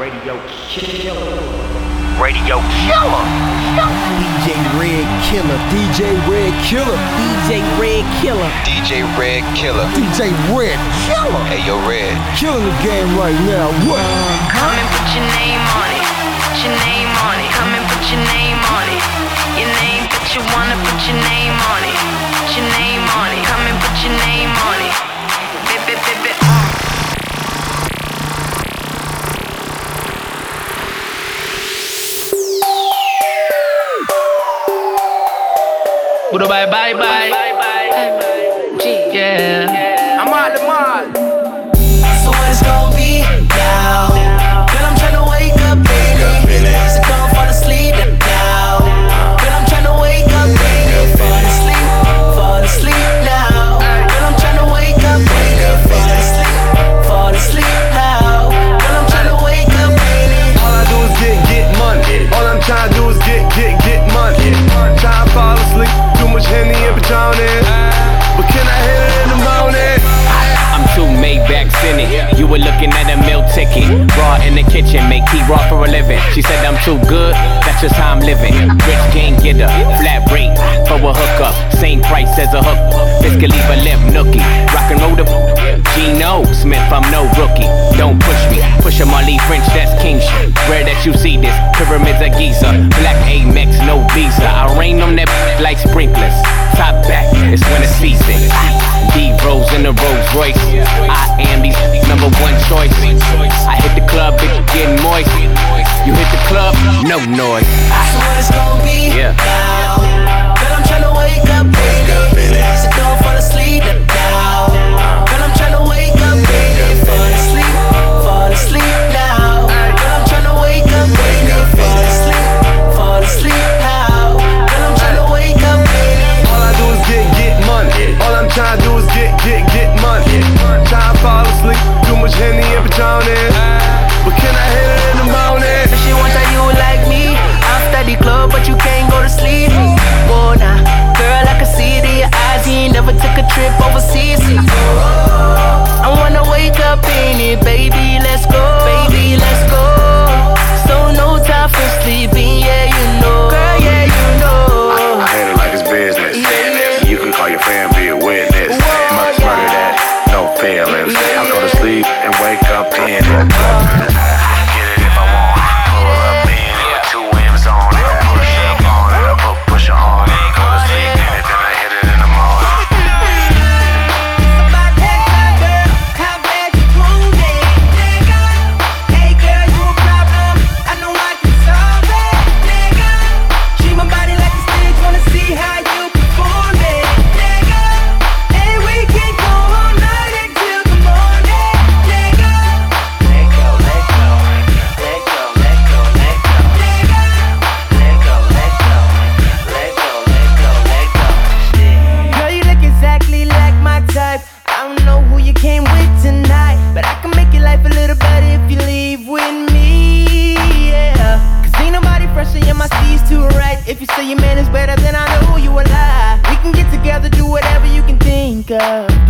Radio Killer. Radio Killer. DJ Red Killer. DJ Red Killer. DJ Red Killer. DJ Red Killer. DJ Red Killer. Hey yo, Red. Killing the game right now. What? Come and put your name on it. Put your name on it. Come and put your name on it. Your name but you wanna put your name on it. Put your name on it. Come and put your name on it. Dubai, bye bye. looking at a ticket. Raw in the kitchen, make tea raw for a living. She said I'm too good, that's just how I'm living. Rich game getter, flat rate for a hookup. Same price as a hook. Fiscal leave a limp nookie. Rock and roll the Gino Smith, I'm no rookie. Don't push me, push my leaf French, that's king shit. Rare that you see this, pyramids of Giza. Black Amex, no visa. I rain on that like sprinklers. Top back, it's winter season. D Rose in the Rolls Royce. I am the number one choice. I hit the club, bitch, getting moist. You hit the club, no noise. So what it's gonna be yeah. now? Girl, I'm tryna wake up, baby. So don't fall asleep now. Girl, I'm tryna wake up, baby. Fall asleep, fall asleep. Yeah.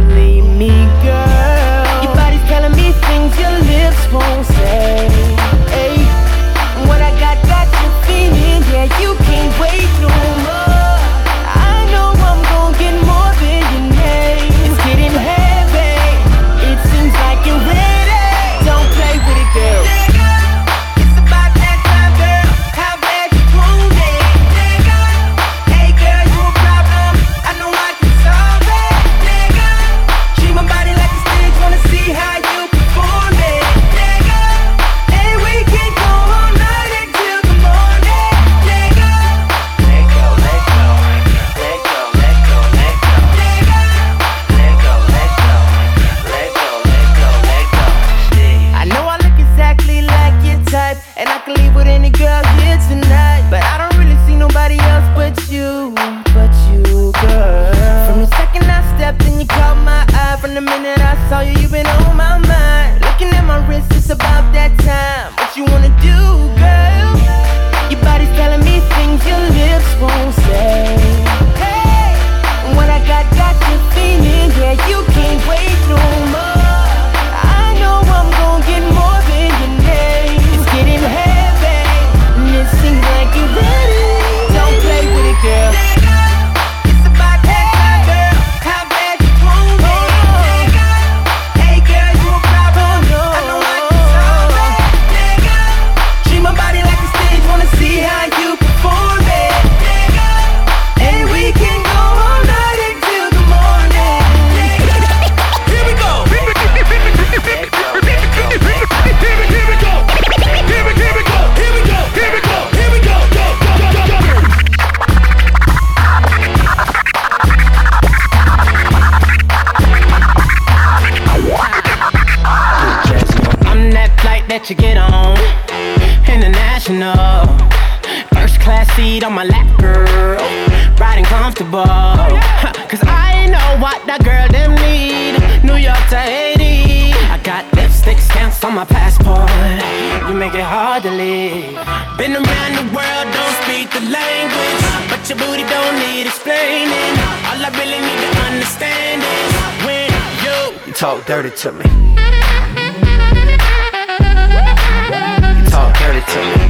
Riding comfortable. Cause I know what that girl them need. New York to Haiti. I got lipstick stamps on my passport. You make it hard to leave. Been around the world, don't speak the language. But your booty don't need explaining. All I really need to understand is when you, you talk dirty to me. You talk dirty to me.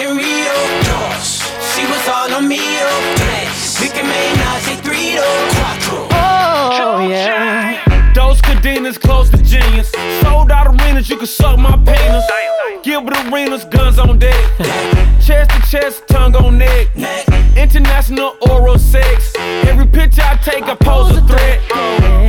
You know boss She was on a meal patch You can suck my penis. Gilbert arenas, guns on deck. chest to chest, tongue on neck. International oral sex. Every picture I take, I pose a threat.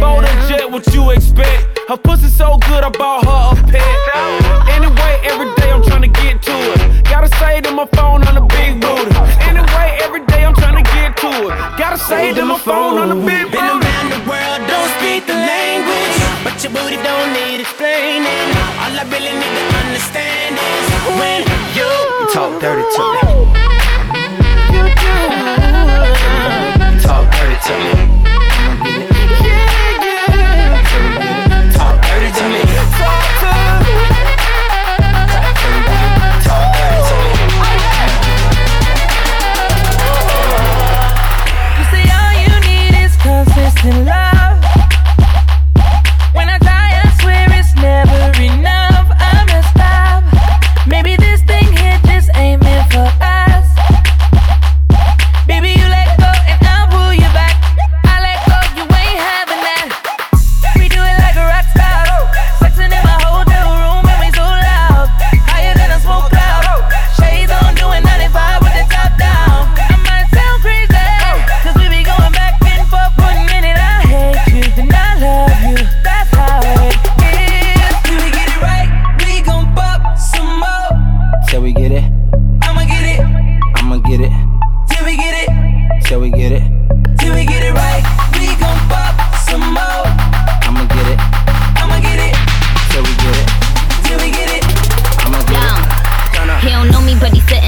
Bold and jet, what you expect? Her pussy so good, I bought her a pet. Anyway, every day I'm trying to get to it. Gotta say to my phone on the big booty. Anyway, every day I'm trying to get to it. Gotta say to my phone on the big Been booty. around the world, don't speak the language. But your booty don't need explaining. All I really need to understand is when you, talk dirty to me. You talk dirty to me.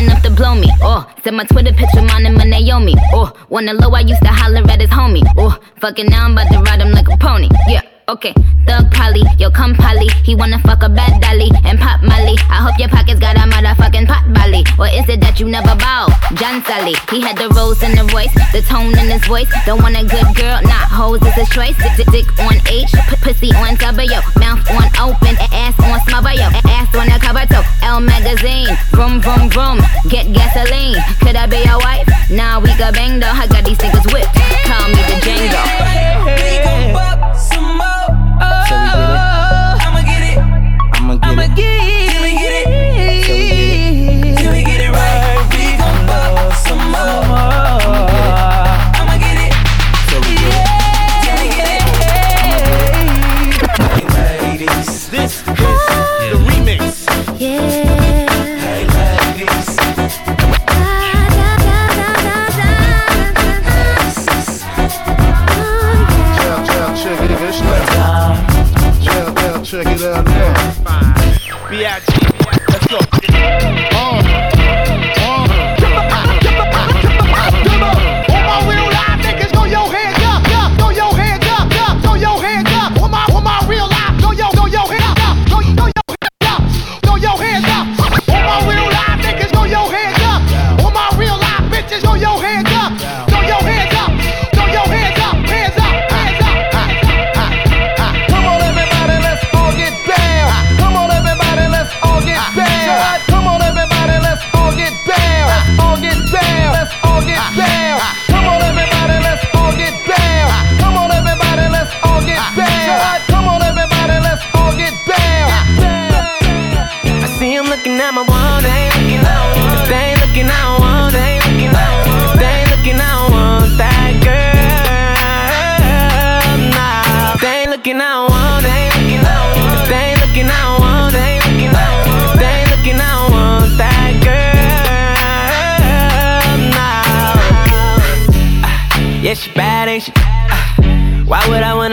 Up to blow me. Oh, said my Twitter picture, mine and my Naomi. Oh, wanna low, I used to holler at his homie. Oh, fucking now I'm about to ride him like a pony. Yeah. Okay, Thug Polly, yo come Polly. He wanna fuck a bad dolly and pop Molly. I hope your pockets got a motherfucking pot belly. Or is it that you never bow? John Sally, he had the rose in the voice, the tone in his voice. Don't want a good girl, not hoes is his choice. Dick, dick, dick on H, p- pussy on W, mouth on open, ass on smother, yo, ass on the cover toe. Elle magazine, vroom vroom vroom, get gasoline. Could I be your wife? Nah, we got bang though. I got these niggas whipped. Call me the Django.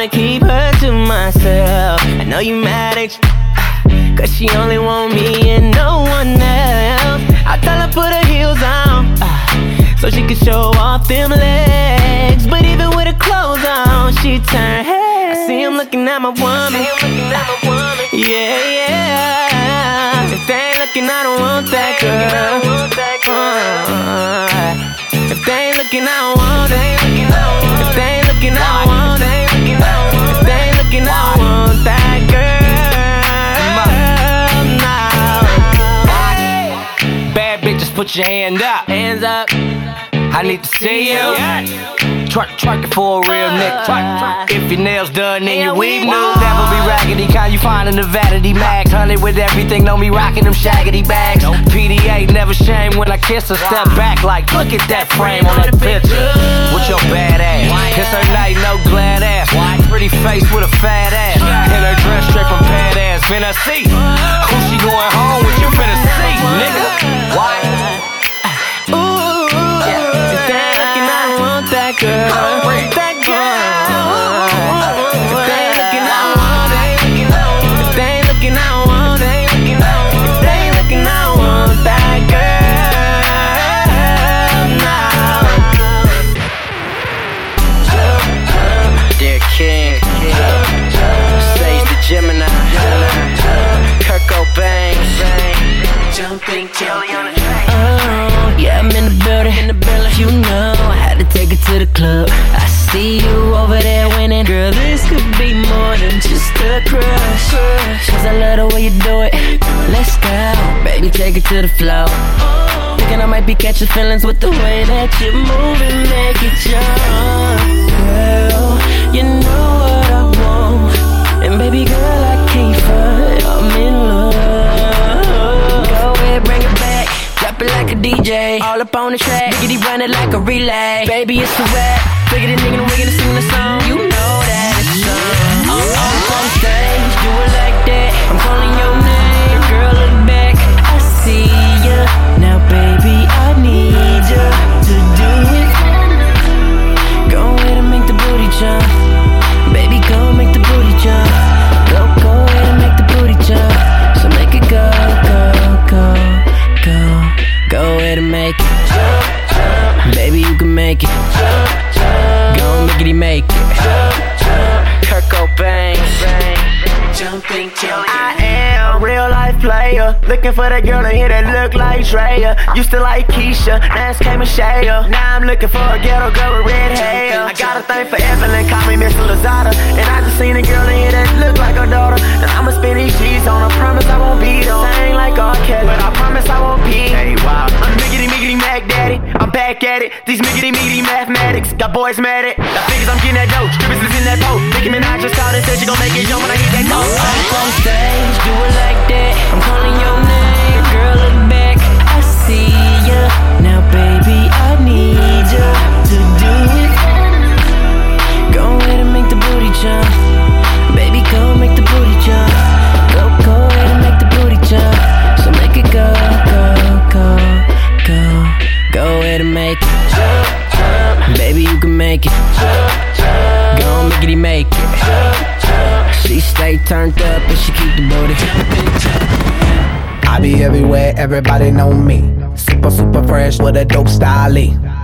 Wanna keep her to myself? I know you mad, at you? Cause she only want me and no one else. I tell her put her heels on. so she can show off them legs. But even with her clothes on, she turn head. I see him looking at my woman. Yeah, yeah. If they ain't looking, I don't want that girl. Uh, if they ain't looking, I don't want it. If they ain't looking, I don't want it. If they ain't looking, I want that girl. Nah. Bad bitches, put your hand up. Hands up. I need to see you. Twerk, twerk it for a real nigga. If your nails done and your weave new, never be raggedy. Kind you find in the vanity mags. Honey with everything, know me rocking them shaggy bags. PDA never shame when I kiss her. Step back like, look at that frame on that picture. With your bad ass. Kiss her night, no glad ass. Pretty face with a fat ass. In her dress straight from pad ass. Finna see who she going home with. You finna see, nigga. Why? Girl. That girl. Take it to the floor. Thinking I might be catching feelings with the way that you move and make it jump. Girl, you know what I want. And baby girl, I can't front. I'm in love. Go ahead, bring it back. Drop it like a DJ. All up on the track. Biggity run it like a relay. Baby, it's a rap. Make it. Baby, you can make it. Go make it, make it. Kirk Cobain, Jumping Kelly. Looking for that girl in here that look like Drea. Used to like Keisha, now it's came and Shea. Now I'm looking for a ghetto girl with red hair. I got a thing for Evelyn, call me Mr. Lozada. And I just seen a girl in here that look like her daughter. And I'ma spend these cheese on her. Promise I won't be her. Same like R. Kelly, but I promise I won't be. Hey, wow. I'm miggity miggity Mac Daddy. I'm back at it. These miggity miggity mathematics got boys mad at. Got figures I'm getting that dough. Strippers is in that everybody know me. Super, super fresh with a dope style.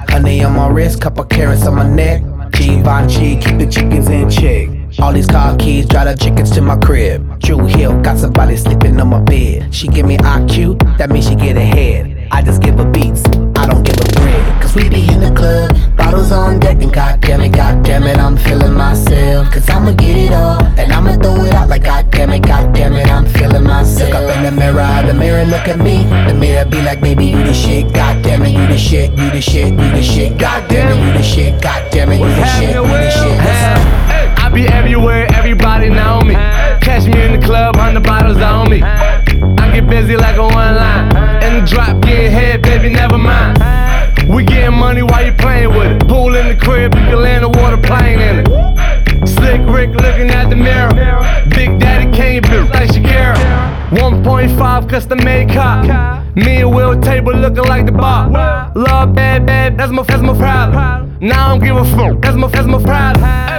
Honey on my wrist, couple carrots on my neck. Givenchy, keep the chickens in check. All these car keys, drive the chickens to my crib. Drew Hill, got somebody sleeping on my bed. She give me IQ, that means she get ahead. I just give her beats, I don't give a bread. Cause we be in the club, bottles on deck, and goddamn it, goddamn it, I'm feeling myself. Cause I'ma get it all, and I'ma throw it out like goddamn it, goddamn it, I'm feeling myself. Look up in the mirror, the mirror look at me. The mirror be like, baby, you the shit, goddamn it, you the shit, you the shit, you the shit, goddamn it, you the shit, goddamn it, you the shit, you the shit. Listen. I be 1.5 custom made car. Me and Will table looking like the bar. Love bad, bad, that's my, that's my problem. Now I don't give a fuck, that's my, that's my problem.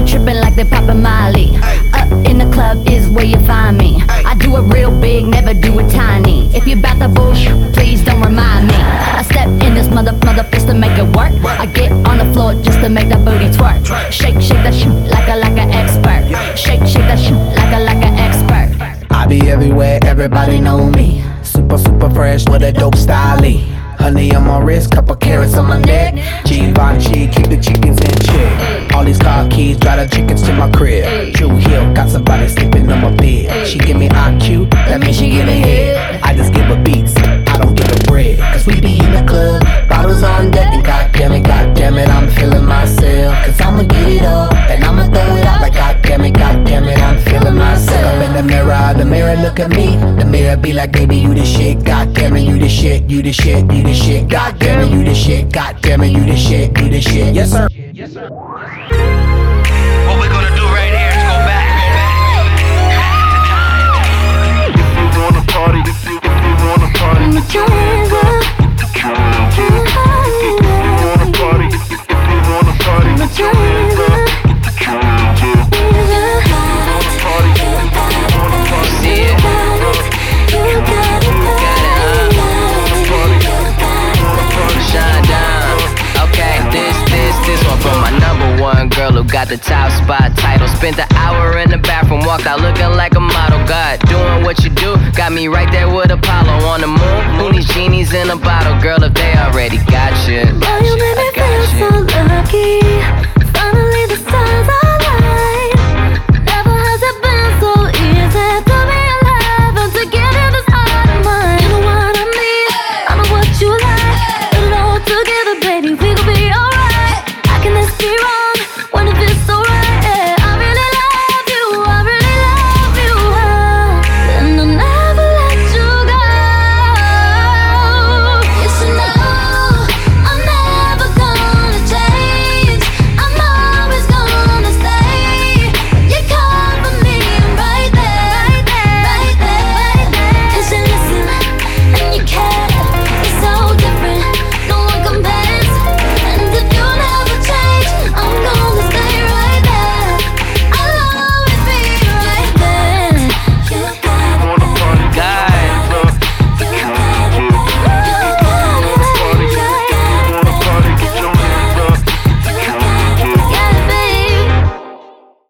tripping like they poppin' Molly. Up in the club is where you find me. I do it real big, never do it tiny. If you bout the bullshit, please don't remind me. I step in this mother mother fist to make it work. I get on the floor just to make that booty twerk. Shake, shake that shit like a like an expert. Shake, shake that shit like a like an expert. I be everywhere, everybody know me. Super, super fresh with a dope style. Honey on my wrist, couple carrots on my neck. Givenchy, keep the chickens in check. All these car keys, drive the chickens to my crib. True Hill, got somebody sleeping on my bed. She give me IQ, that means she give me head. I just give her beats, I don't give her bread. Cause we be in the club, bottles on deck, and goddamn it, goddamn it, I'm feeling myself. Cause I'ma get it up, and I'ma throw it out like goddamn it, goddamn it, I'm feeling myself. Up in the mirror, the mirror look at me. The mirror be like, baby, you the shit. Goddamn it, you the shit, you the shit, you the shit. Goddamn it, you the shit. Goddamn it, you the shit, you the shit. Yes, sir. What we're gonna do right here is go back. If you wanna party, if you, if you wanna party, if you wanna one got the top spot title. Spent the hour in the bathroom, walked out looking like a model. God, doing what you do, got me right there with Apollo on the moon. Who genies in a bottle, girl, if they already got you? Boy, you make me feel so lucky.